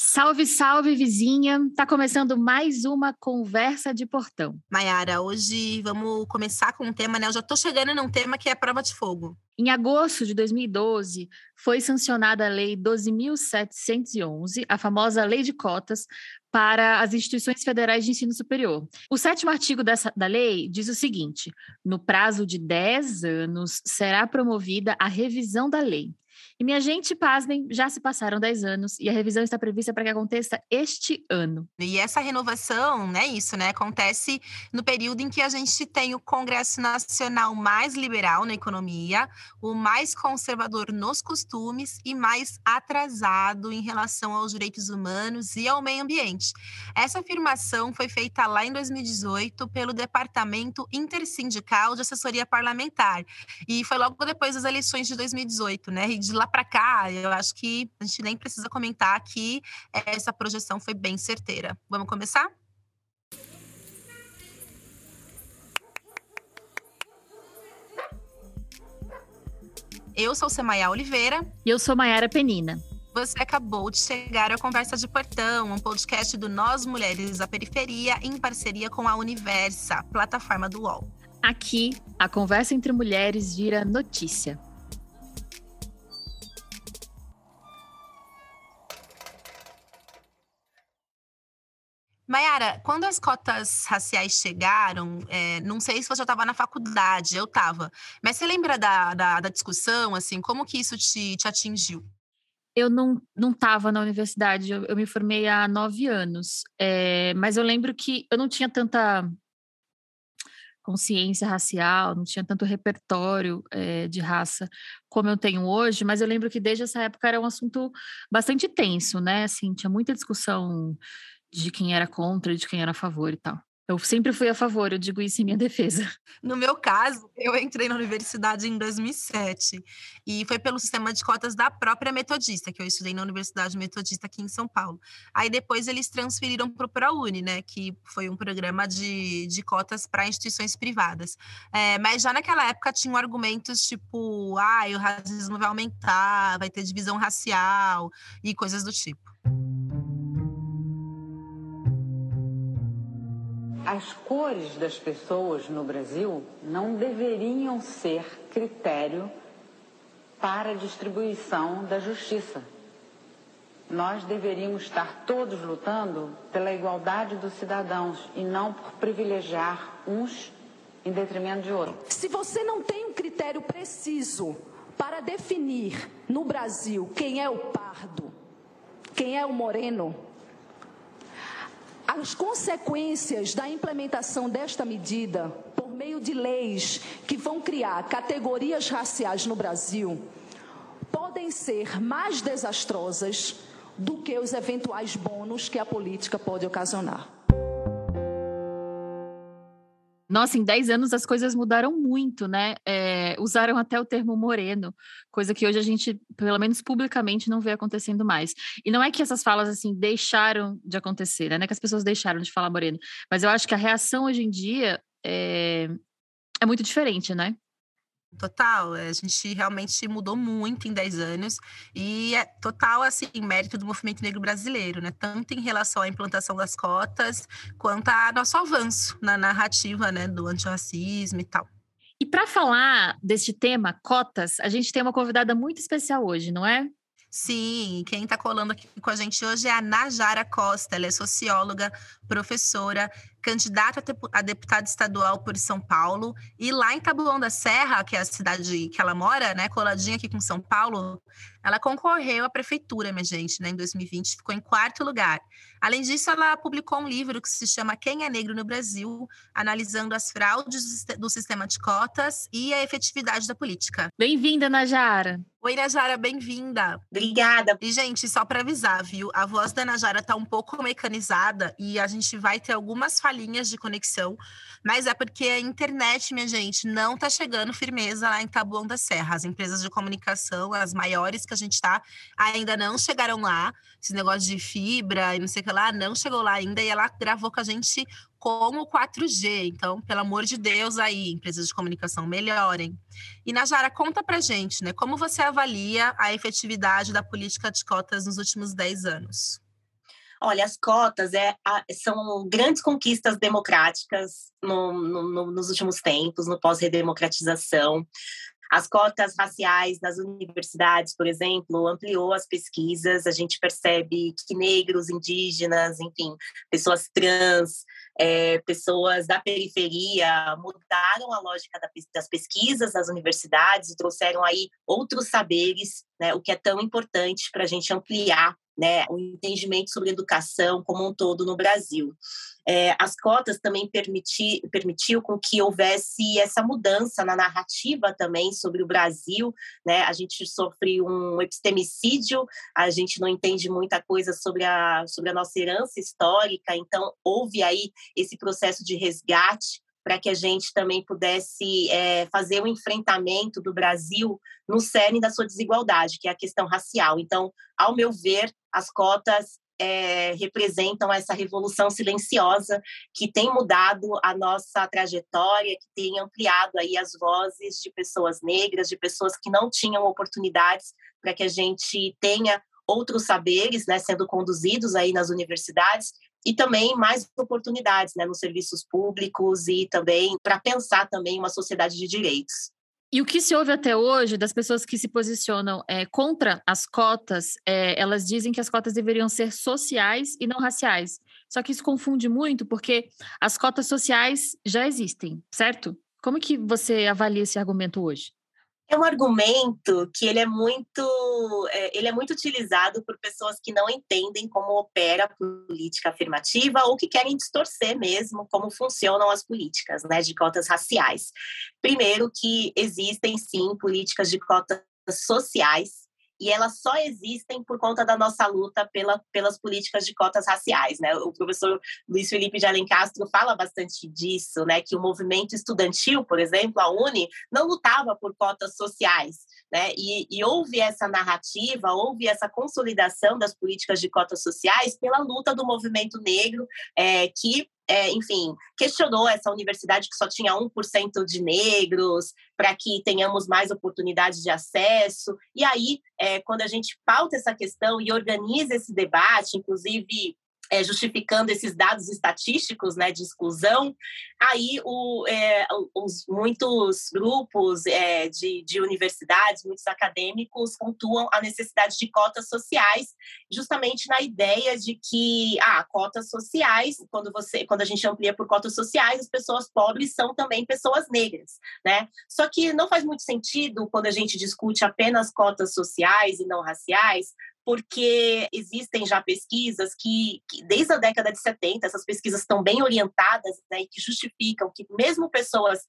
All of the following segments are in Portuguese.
Salve, salve, vizinha! Tá começando mais uma conversa de portão. Mayara, hoje vamos começar com um tema, né? Eu já tô chegando num tema que é prova de fogo. Em agosto de 2012, foi sancionada a Lei 12.711, a famosa Lei de Cotas, para as instituições federais de ensino superior. O sétimo artigo dessa, da lei diz o seguinte: no prazo de 10 anos, será promovida a revisão da lei e minha gente, pasmem, já se passaram 10 anos e a revisão está prevista para que aconteça este ano. E essa renovação, né, isso, né, acontece no período em que a gente tem o Congresso Nacional mais liberal na economia, o mais conservador nos costumes e mais atrasado em relação aos direitos humanos e ao meio ambiente. Essa afirmação foi feita lá em 2018 pelo Departamento Intersindical de Assessoria Parlamentar e foi logo depois das eleições de 2018, né? E de lá para cá, eu acho que a gente nem precisa comentar que essa projeção foi bem certeira. Vamos começar? Eu sou Semaia Oliveira. E eu sou Maiara Penina. Você acabou de chegar ao Conversa de Portão, um podcast do Nós Mulheres da Periferia, em parceria com a Universa, plataforma do UOL. Aqui, a conversa entre mulheres vira notícia. Mayara, quando as cotas raciais chegaram, é, não sei se você já estava na faculdade, eu estava, mas você lembra da, da, da, discussão, assim, como que isso te, te atingiu? Eu não estava na universidade, eu, eu, me formei há nove anos, é, mas eu lembro que eu não tinha tanta consciência racial, não tinha tanto repertório é, de raça como eu tenho hoje, mas eu lembro que desde essa época era um assunto bastante tenso, né? Assim, tinha muita discussão de quem era contra, de quem era a favor e tal. Eu sempre fui a favor, eu digo isso em minha defesa. No meu caso, eu entrei na universidade em 2007 e foi pelo sistema de cotas da própria Metodista, que eu estudei na Universidade Metodista aqui em São Paulo. Aí depois eles transferiram para o ProUni, né, que foi um programa de, de cotas para instituições privadas. É, mas já naquela época tinham argumentos tipo, ah, o racismo vai aumentar, vai ter divisão racial e coisas do tipo. As cores das pessoas no Brasil não deveriam ser critério para a distribuição da justiça. Nós deveríamos estar todos lutando pela igualdade dos cidadãos e não por privilegiar uns em detrimento de outros. Se você não tem um critério preciso para definir no Brasil quem é o pardo, quem é o moreno, as consequências da implementação desta medida, por meio de leis que vão criar categorias raciais no Brasil, podem ser mais desastrosas do que os eventuais bônus que a política pode ocasionar. Nossa, em 10 anos as coisas mudaram muito, né? É, usaram até o termo moreno, coisa que hoje a gente, pelo menos publicamente, não vê acontecendo mais. E não é que essas falas, assim, deixaram de acontecer, né? Não é que as pessoas deixaram de falar moreno, mas eu acho que a reação hoje em dia é, é muito diferente, né? Total, a gente realmente mudou muito em 10 anos e é total assim mérito do movimento negro brasileiro, né? Tanto em relação à implantação das cotas, quanto a nosso avanço na narrativa, né, do antirracismo e tal. E para falar deste tema, cotas, a gente tem uma convidada muito especial hoje, não é? Sim, quem está colando aqui com a gente hoje é a Najara Costa. Ela é socióloga, professora, candidata a deputada estadual por São Paulo. E lá em Taboão da Serra, que é a cidade que ela mora, né, coladinha aqui com São Paulo, ela concorreu à prefeitura, minha gente, né, em 2020, ficou em quarto lugar. Além disso, ela publicou um livro que se chama Quem é Negro no Brasil, analisando as fraudes do sistema de cotas e a efetividade da política. Bem-vinda, Najara. Oi, Najara, bem-vinda. Obrigada. E, gente, só para avisar, viu? A voz da Najara tá um pouco mecanizada e a gente vai ter algumas falhinhas de conexão, mas é porque a internet, minha gente, não tá chegando firmeza lá em Taboão da Serra. As empresas de comunicação, as maiores que a gente tá, ainda não chegaram lá. Esse negócio de fibra e não sei o que lá, não chegou lá ainda. E ela gravou com a gente como 4G. Então, pelo amor de Deus, aí, empresas de comunicação melhorem. E Najara, conta pra gente, né? Como você avalia a efetividade da política de cotas nos últimos 10 anos? Olha, as cotas é, são grandes conquistas democráticas no, no, nos últimos tempos, no pós-redemocratização. As cotas raciais nas universidades, por exemplo, ampliou as pesquisas. A gente percebe que negros, indígenas, enfim, pessoas trans, é, pessoas da periferia mudaram a lógica das pesquisas nas universidades e trouxeram aí outros saberes, né, o que é tão importante para a gente ampliar né, o entendimento sobre educação como um todo no Brasil. É, as cotas também permiti, permitiu com que houvesse essa mudança na narrativa também sobre o Brasil, né? A gente sofre um epistemicídio, a gente não entende muita coisa sobre a, sobre a nossa herança histórica, então houve aí esse processo de resgate para que a gente também pudesse é, fazer o um enfrentamento do Brasil no cerne da sua desigualdade, que é a questão racial. Então, ao meu ver, as cotas é, representam essa revolução silenciosa que tem mudado a nossa trajetória, que tem ampliado aí as vozes de pessoas negras, de pessoas que não tinham oportunidades para que a gente tenha outros saberes, né, sendo conduzidos aí nas universidades e também mais oportunidades, né, nos serviços públicos e também para pensar também uma sociedade de direitos. E o que se ouve até hoje das pessoas que se posicionam é, contra as cotas, é, elas dizem que as cotas deveriam ser sociais e não raciais. Só que isso confunde muito, porque as cotas sociais já existem, certo? Como que você avalia esse argumento hoje? É um argumento que ele é muito, é, ele é muito utilizado por pessoas que não entendem como opera a política afirmativa ou que querem distorcer mesmo como funcionam as políticas, né, de cotas raciais. Primeiro que existem sim políticas de cotas sociais e elas só existem por conta da nossa luta pela, pelas políticas de cotas raciais, né? O professor Luiz Felipe de Alencastro fala bastante disso, né? Que o movimento estudantil, por exemplo, a UNE, não lutava por cotas sociais, né? E, e houve essa narrativa, houve essa consolidação das políticas de cotas sociais pela luta do movimento negro, é, que é, enfim, questionou essa universidade que só tinha 1% de negros, para que tenhamos mais oportunidades de acesso. E aí, é, quando a gente pauta essa questão e organiza esse debate, inclusive é, justificando esses dados estatísticos né, de exclusão, aí o, é, os, muitos grupos é, de, de, universidades, muitos acadêmicos pontuam a necessidade de cotas sociais, justamente na ideia de que ah, cotas sociais, quando você, quando a gente amplia por cotas sociais, as pessoas pobres são também pessoas negras, né? Só que não faz muito sentido quando a gente discute apenas cotas sociais e não raciais, porque existem já pesquisas que, que, desde a década de 70, essas pesquisas estão bem orientadas né, e que justificam que mesmo pessoas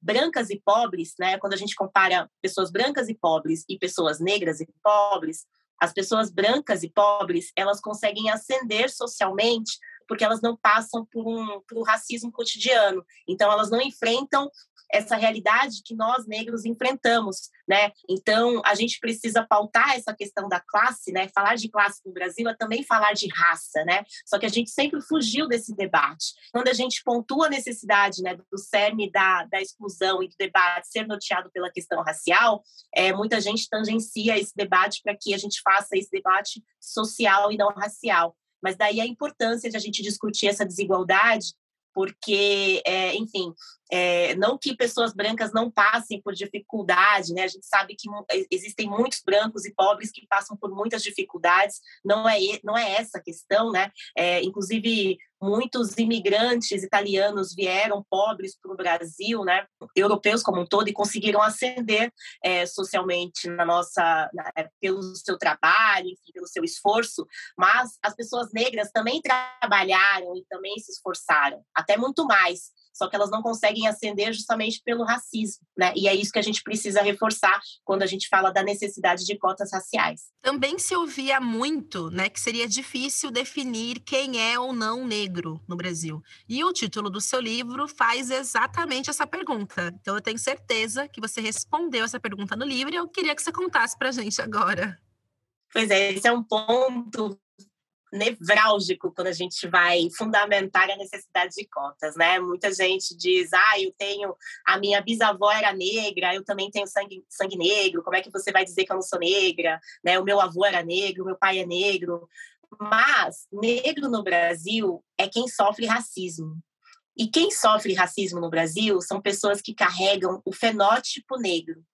brancas e pobres, né, quando a gente compara pessoas brancas e pobres e pessoas negras e pobres, as pessoas brancas e pobres, elas conseguem ascender socialmente porque elas não passam por um, por um racismo cotidiano. Então, elas não enfrentam essa realidade que nós negros enfrentamos, né? Então, a gente precisa pautar essa questão da classe, né? Falar de classe no Brasil é também falar de raça, né? Só que a gente sempre fugiu desse debate. Quando a gente pontua a necessidade, né, do cerne da, da exclusão e do debate ser norteado pela questão racial, é, muita gente tangencia esse debate para que a gente faça esse debate social e não racial. Mas daí a importância de a gente discutir essa desigualdade porque, é, enfim, é, não que pessoas brancas não passem por dificuldade, né? A gente sabe que existem muitos brancos e pobres que passam por muitas dificuldades, não é, não é essa a questão, né? É, inclusive, muitos imigrantes italianos vieram pobres para o Brasil, né? Europeus como um todo, e conseguiram ascender é, socialmente na nossa, na, é, pelo seu trabalho, enfim, pelo seu esforço, mas as pessoas negras também trabalharam e também se esforçaram, até muito mais só que elas não conseguem ascender justamente pelo racismo, né? E é isso que a gente precisa reforçar quando a gente fala da necessidade de cotas raciais. Também se ouvia muito, né, que seria difícil definir quem é ou não negro no Brasil. E o título do seu livro faz exatamente essa pergunta. Então eu tenho certeza que você respondeu essa pergunta no livro e eu queria que você contasse pra gente agora. Pois é, esse é um ponto nevrálgico quando a gente vai fundamentar a necessidade de cotas, né? Muita gente diz, ah, eu tenho, a minha bisavó era negra, eu também tenho sangue, sangue negro, como é que você vai dizer que eu não sou negra? Né? O meu avô era negro, meu pai é negro, Mas negro no Brasil é quem sofre racismo. E quem sofre racismo no Brasil são pessoas que carregam o fenótipo negro.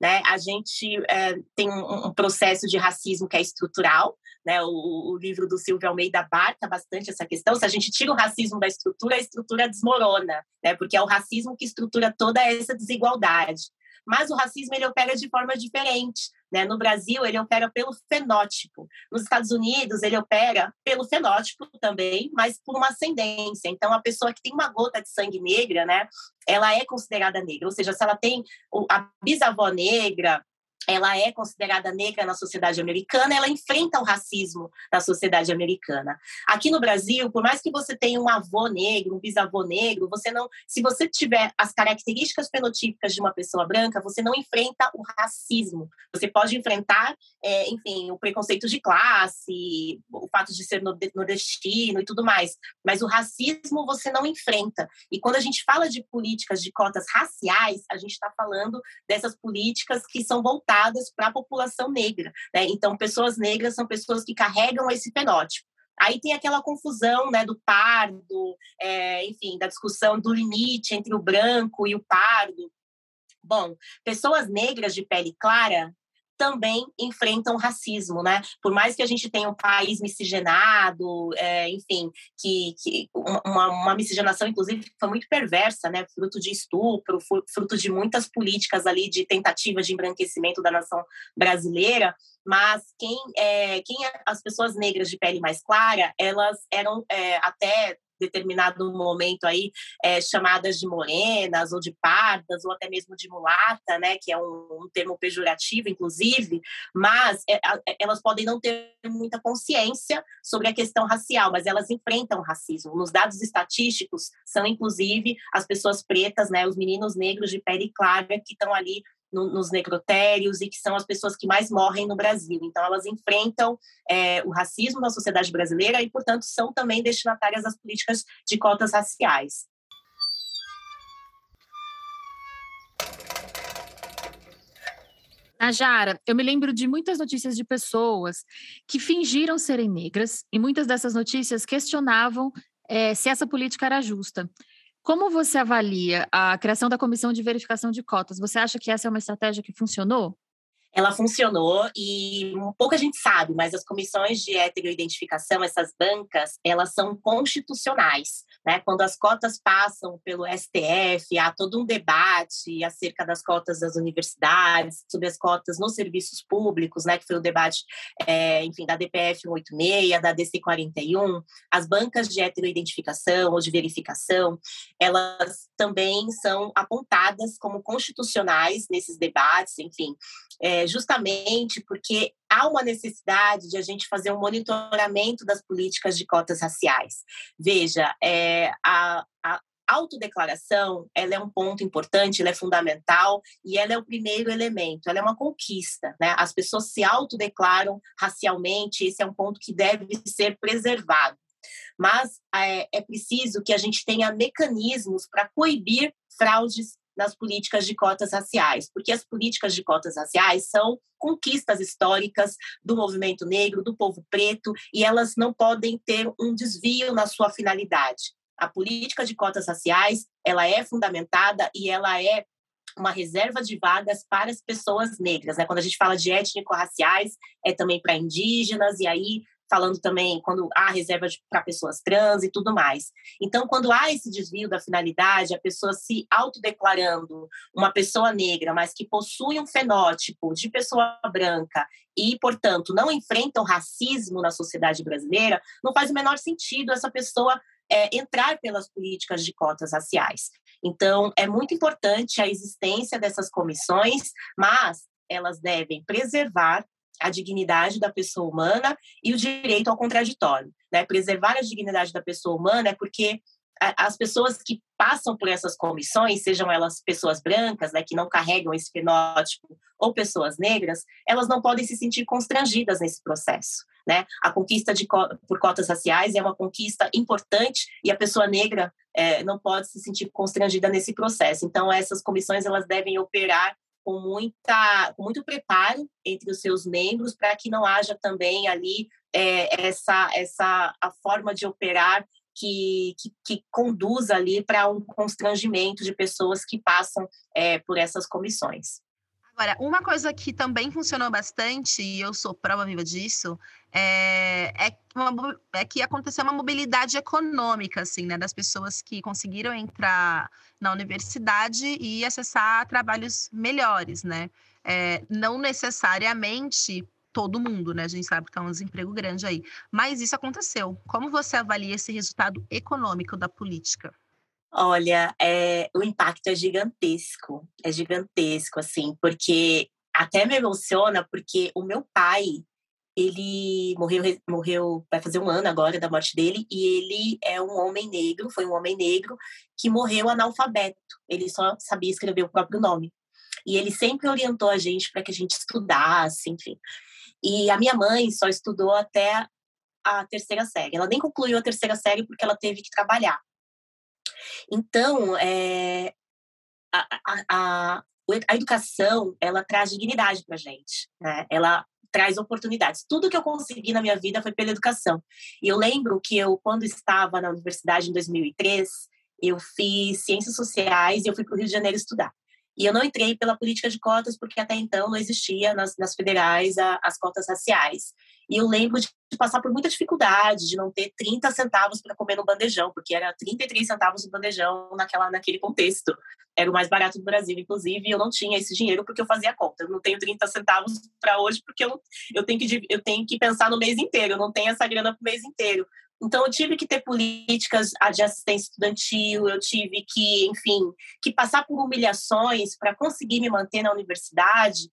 Né? A gente é, tem um, um, processo de racismo que é estrutural, né? O, o, livro do Silvio Almeida abarca bastante essa questão. Se a gente tira o racismo da estrutura, a estrutura desmorona, né? porque é o racismo que estrutura toda essa desigualdade. Mas o racismo ele opera de forma diferente. Né? No Brasil, ele opera pelo fenótipo. Nos Estados Unidos, ele opera pelo fenótipo também, mas por uma ascendência. Então, a pessoa que tem uma gota de sangue negra, né, ela é considerada negra. Ou seja, se ela tem a bisavó negra, ela é considerada negra na sociedade americana, ela enfrenta o racismo na sociedade americana. Aqui no Brasil, por mais que você tenha um avô negro, um bisavô negro, você não, se você tiver as características fenotípicas de uma pessoa branca, você não enfrenta o racismo. Você pode enfrentar, é, enfim, o preconceito de classe, o fato de ser nordestino e tudo mais, mas o racismo você não enfrenta. E quando a gente fala de políticas de cotas raciais, a gente está falando dessas políticas que são voltadas voltadas para a população negra. Né? Então, pessoas negras são pessoas que carregam esse fenótipo. Aí tem aquela confusão né, do pardo, é, enfim, da discussão do limite entre o branco e o pardo. Bom, pessoas negras de pele clara também enfrentam racismo, né? Por mais que a gente tenha um país miscigenado, é, enfim, que, que uma, uma, miscigenação, inclusive, foi muito perversa, né? Fruto de estupro, fruto de muitas políticas ali de tentativa de embranquecimento da nação brasileira, mas quem, é, quem é, as pessoas negras de pele mais clara, elas eram é, até determinado momento aí é, chamadas de morenas ou de pardas ou até mesmo de mulata, né, que é um, um termo pejorativo, inclusive, mas é, elas podem não ter muita consciência sobre a questão racial, mas elas enfrentam o racismo. Nos dados estatísticos são inclusive as pessoas pretas, né, os meninos negros de pele clara que estão ali no, nos necrotérios e que são as pessoas que mais morrem no Brasil. Então, elas enfrentam é, o racismo na sociedade brasileira e, portanto, são também destinatárias das políticas de cotas raciais. Najara, eu me lembro de muitas notícias de pessoas que fingiram serem negras e muitas dessas notícias questionavam é, se essa política era justa. Como você avalia a criação da comissão de verificação de cotas? Você acha que essa é uma estratégia que funcionou? Ela funcionou e pouca gente sabe, mas as comissões de heteroidentificação, essas bancas, elas são constitucionais. Né? Quando as cotas passam pelo STF, há todo um debate acerca das cotas das universidades, sobre as cotas nos serviços públicos, né? que foi o debate, é, enfim, da DPF 186, da DC 41. As bancas de heteroidentificação ou de verificação, elas também são apontadas como constitucionais nesses debates, enfim, é, justamente porque há uma necessidade de a gente fazer um monitoramento das políticas de cotas raciais. Veja, é, a, a autodeclaração ela é um ponto importante, ela é fundamental e ela é o primeiro elemento, ela é uma conquista, né? As pessoas se autodeclaram racialmente, esse é um ponto que deve ser preservado. Mas é, é preciso que a gente tenha mecanismos para coibir fraudes nas políticas de cotas raciais, porque as políticas de cotas raciais são conquistas históricas do movimento negro, do povo preto, e elas não podem ter um desvio na sua finalidade. A política de cotas raciais, ela é fundamentada e ela é uma reserva de vagas para as pessoas negras. Né? Quando a gente fala de étnico-raciais, é também para indígenas, e aí falando também quando há reserva para pessoas trans e tudo mais. Então, quando há esse desvio da finalidade, a pessoa se autodeclarando uma pessoa negra, mas que possui um fenótipo de pessoa branca e, portanto, não enfrenta o racismo na sociedade brasileira, não faz o menor sentido essa pessoa é, entrar pelas políticas de cotas raciais. Então, é muito importante a existência dessas comissões, mas elas devem preservar a dignidade da pessoa humana e o direito ao contraditório. Né? Preservar a dignidade da pessoa humana é porque as pessoas que passam por essas comissões, sejam elas pessoas brancas, né, que não carregam esse fenótipo, ou pessoas negras, elas não podem se sentir constrangidas nesse processo. Né? A conquista de, por cotas raciais é uma conquista importante e a pessoa negra é, não pode se sentir constrangida nesse processo. Então, essas comissões elas devem operar com, muita, com muito preparo entre os seus membros para que não haja também ali é, essa, essa a forma de operar que, que, que conduz ali para um constrangimento de pessoas que passam é, por essas comissões. Agora, uma coisa que também funcionou bastante, e eu sou prova viva disso, é, é, uma, é, que aconteceu uma mobilidade econômica, assim, né, das pessoas que conseguiram entrar na universidade e acessar trabalhos melhores, né? É, não necessariamente todo mundo, né? A gente sabe que está um desemprego grande aí. Mas isso aconteceu. Como você avalia esse resultado econômico da política? Olha, é, o impacto é gigantesco, é gigantesco, assim, porque até me emociona, porque o meu pai, ele morreu, morreu, vai fazer um ano agora da morte dele, e ele é um homem negro, foi um homem negro que morreu analfabeto, ele só sabia escrever o próprio nome. E ele sempre orientou a gente para que a gente estudasse, enfim. E a minha mãe só estudou até a terceira série. Ela nem concluiu a terceira série porque ela teve que trabalhar. Então, é, a, a, a, a educação, ela traz dignidade para a gente, né? Ela traz oportunidades. Tudo que eu consegui na minha vida foi pela educação. E eu lembro que eu, quando estava na universidade em 2003, eu fiz ciências sociais e eu fui para o Rio de Janeiro estudar. E eu não entrei pela política de cotas, porque até então não existia nas, nas federais a, as cotas raciais. E eu lembro de passar por muita dificuldade, de não ter 30 centavos para comer no bandejão, porque era 33 centavos no bandejão naquela, naquele contexto. Era o mais barato do Brasil, inclusive, e eu não tinha esse dinheiro porque eu fazia conta. Eu não tenho 30 centavos para hoje porque eu, eu, tenho que, eu tenho que pensar no mês inteiro, eu não tenho essa grana para o mês inteiro. Então, eu tive que ter políticas de assistência estudantil, eu tive que, enfim, que passar por humilhações para conseguir me manter na universidade,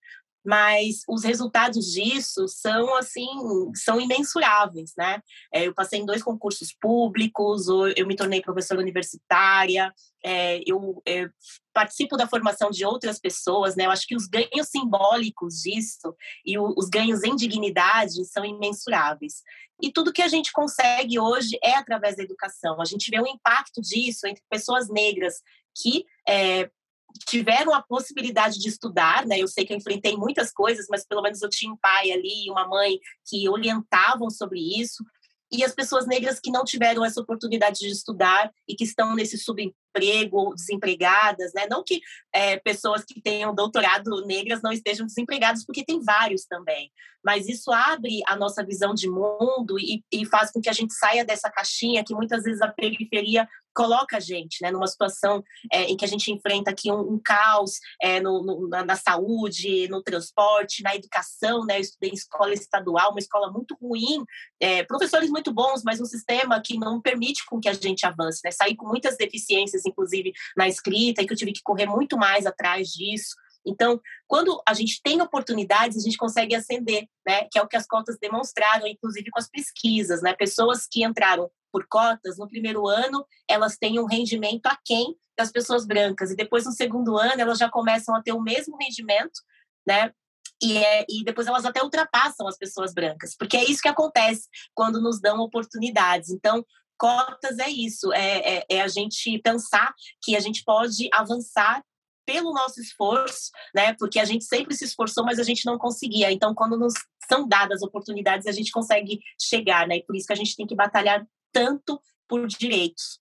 mas os resultados disso são assim são imensuráveis, né? É, eu passei em dois concursos públicos, eu me tornei professora universitária, é, eu é, participo da formação de outras pessoas, né? Eu acho que os ganhos simbólicos disso e os ganhos em dignidade são imensuráveis. E tudo que a gente consegue hoje é através da educação. A gente vê o impacto disso entre pessoas negras que é, tiveram a possibilidade de estudar, né? Eu sei que eu enfrentei muitas coisas, mas pelo menos eu tinha um pai ali e uma mãe que orientavam sobre isso e as pessoas negras que não tiveram essa oportunidade de estudar e que estão nesse subemprego ou desempregadas, né? Não que é, pessoas que tenham doutorado negras não estejam desempregadas, porque tem vários também. Mas isso abre a nossa visão de mundo e, e faz com que a gente saia dessa caixinha que muitas vezes a periferia coloca a gente né, numa situação é, em que a gente enfrenta aqui um, um caos é, no, no, na, na, saúde, no transporte, na educação. Né? Eu estudei em escola estadual, uma escola muito ruim, é, professores muito bons, mas um sistema que não permite com que a gente avance. Né? Saí com muitas deficiências, inclusive na escrita, e que eu tive que correr muito mais atrás disso. Então, quando a gente tem oportunidades, a gente consegue ascender, né? Que é o que as cotas demonstraram, inclusive com as pesquisas, né? Pessoas que entraram por cotas, no primeiro ano, elas têm um rendimento aquém das pessoas brancas, e depois, no segundo ano, elas já começam a ter o mesmo rendimento, né? E, é, e depois elas até ultrapassam as pessoas brancas, porque é isso que acontece quando nos dão oportunidades. Então, cotas é isso, é, é, é a gente pensar que a gente pode avançar pelo nosso esforço, né? Porque a gente sempre se esforçou, mas a gente não conseguia. Então, quando nos são dadas oportunidades, a gente consegue chegar, né? E por isso que a gente tem que batalhar tanto por direitos.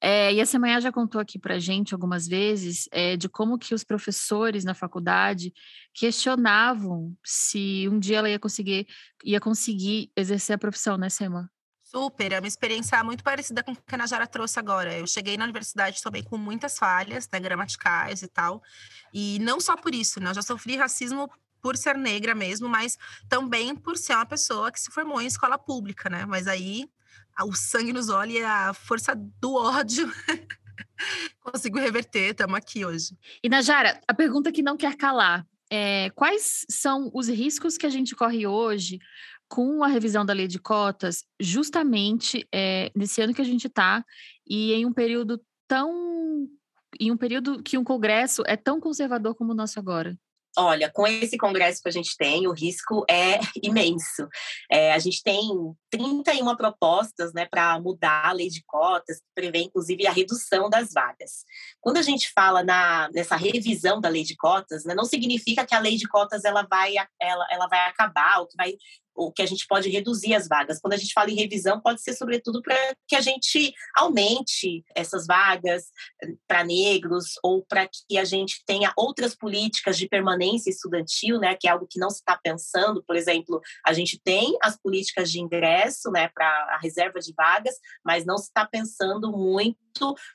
É, e a Semanhá já contou aqui para gente algumas vezes é, de como que os professores na faculdade questionavam se um dia ela ia conseguir, ia conseguir exercer a profissão, né, Sema? Super, é uma experiência muito parecida com o que a Najara trouxe agora. Eu cheguei na universidade também com muitas falhas, né, gramaticais e tal. E não só por isso, né? Eu já sofri racismo por ser negra mesmo, mas também por ser uma pessoa que se formou em escola pública, né? Mas aí o sangue nos olhos e a força do ódio consigo reverter, estamos aqui hoje. E Najara, a pergunta que não quer calar. É, quais são os riscos que a gente corre hoje com a revisão da lei de cotas, justamente é, nesse ano que a gente está, e em um período tão. em um período que um Congresso é tão conservador como o nosso agora? Olha, com esse congresso que a gente tem, o risco é imenso. É, a gente tem 31 propostas né, para mudar a lei de cotas, que prevê inclusive a redução das vagas. Quando a gente fala na, nessa revisão da lei de cotas, né, não significa que a lei de cotas ela vai, ela, ela vai acabar, ou que vai o que a gente pode reduzir as vagas. Quando a gente fala em revisão, pode ser sobretudo para que a gente aumente essas vagas eh, para negros ou para que a gente tenha outras políticas de permanência estudantil, né, que é algo que não se está pensando. Por exemplo, a gente tem as políticas de ingresso, né, para a reserva de vagas, mas não se está pensando muito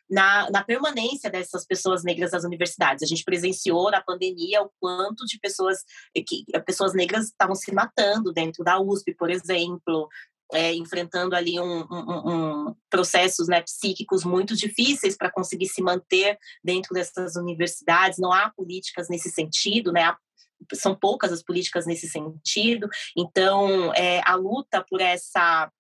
na, na permanência dessas pessoas negras nas universidades. A gente presenciou na pandemia o quanto de pessoas que pessoas negras estavam se matando dentro da USP, por exemplo, é, enfrentando ali um, um, um processos né, psíquicos muito difíceis para conseguir se manter dentro dessas universidades. Não há políticas nesse sentido, né? São poucas as políticas nesse sentido. Então, é, a luta por essa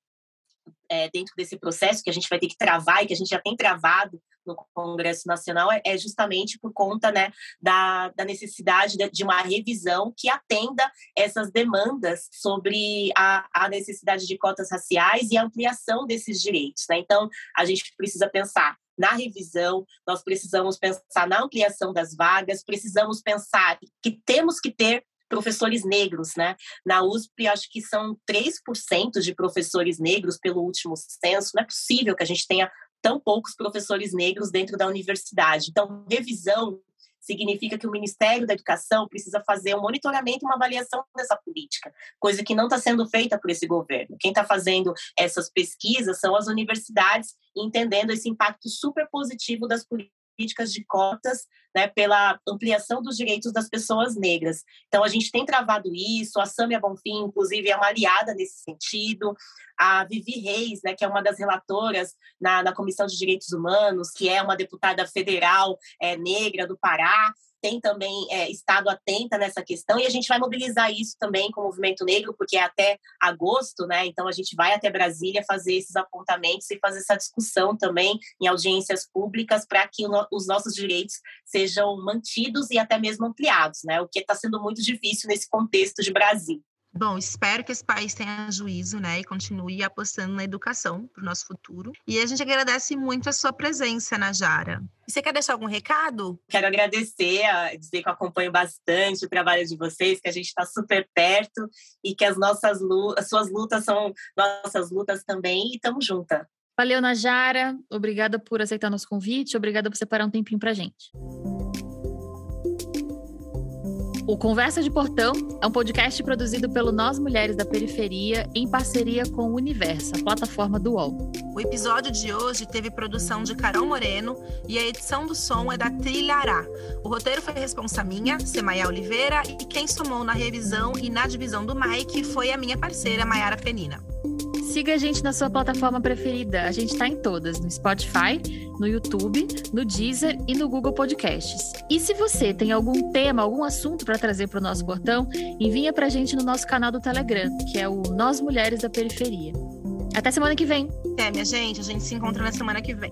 é, dentro desse processo que a gente vai ter que travar e que a gente já tem travado no Congresso Nacional é, é justamente por conta né, da, da necessidade de, uma revisão que atenda essas demandas sobre a, a, necessidade de cotas raciais e a ampliação desses direitos. Né? Então, a gente precisa pensar na revisão, nós precisamos pensar na ampliação das vagas, precisamos pensar que temos que ter professores negros, né? Na USP, acho que são 3% de professores negros pelo último censo. Não é possível que a gente tenha tão poucos professores negros dentro da universidade. Então, revisão significa que o Ministério da Educação precisa fazer um monitoramento e uma avaliação dessa política, coisa que não está sendo feita por esse governo. Quem está fazendo essas pesquisas são as universidades, entendendo esse impacto super positivo das políticas políticas de cotas, né, pela ampliação dos direitos das pessoas negras. Então, a gente tem travado isso, a Samia Bonfim, inclusive, é uma aliada nesse sentido, a Vivi Reis, né, que é uma das relatoras na, na Comissão de Direitos Humanos, que é uma deputada federal é, negra do Pará, tem também é, estado atenta nessa questão e a gente vai mobilizar isso também com o movimento negro, porque é até agosto, né? Então a gente vai até Brasília fazer esses apontamentos e fazer essa discussão também em audiências públicas para que no, os nossos direitos sejam mantidos e até mesmo ampliados, né? O que está sendo muito difícil nesse contexto de Brasil. Bom, espero que esse país tenha juízo, né, e continue apostando na educação para o nosso futuro. E a gente agradece muito a sua presença, Najara. E você quer deixar algum recado? Quero agradecer, dizer que eu acompanho bastante o trabalho de vocês, que a gente está super perto e que as nossas as suas lutas são nossas lutas também e estamos juntas. Valeu, Najara. Obrigada por aceitar nosso convite. Obrigada por separar um tempinho para gente. O Conversa de Portão é um podcast produzido pelo Nós Mulheres da Periferia em parceria com o Universo, a plataforma do UOL. O episódio de hoje teve produção de Carol Moreno e a edição do som é da Trilhará. O roteiro foi responsa minha, Semaia Oliveira, e quem somou na revisão e na divisão do Mike foi a minha parceira Maiara Penina. Siga a gente na sua plataforma preferida. A gente está em todas, no Spotify, no YouTube, no Deezer e no Google Podcasts. E se você tem algum tema, algum assunto para trazer para o nosso portão, envia para a gente no nosso canal do Telegram, que é o Nós Mulheres da Periferia. Até semana que vem. Até, minha gente. A gente se encontra na semana que vem.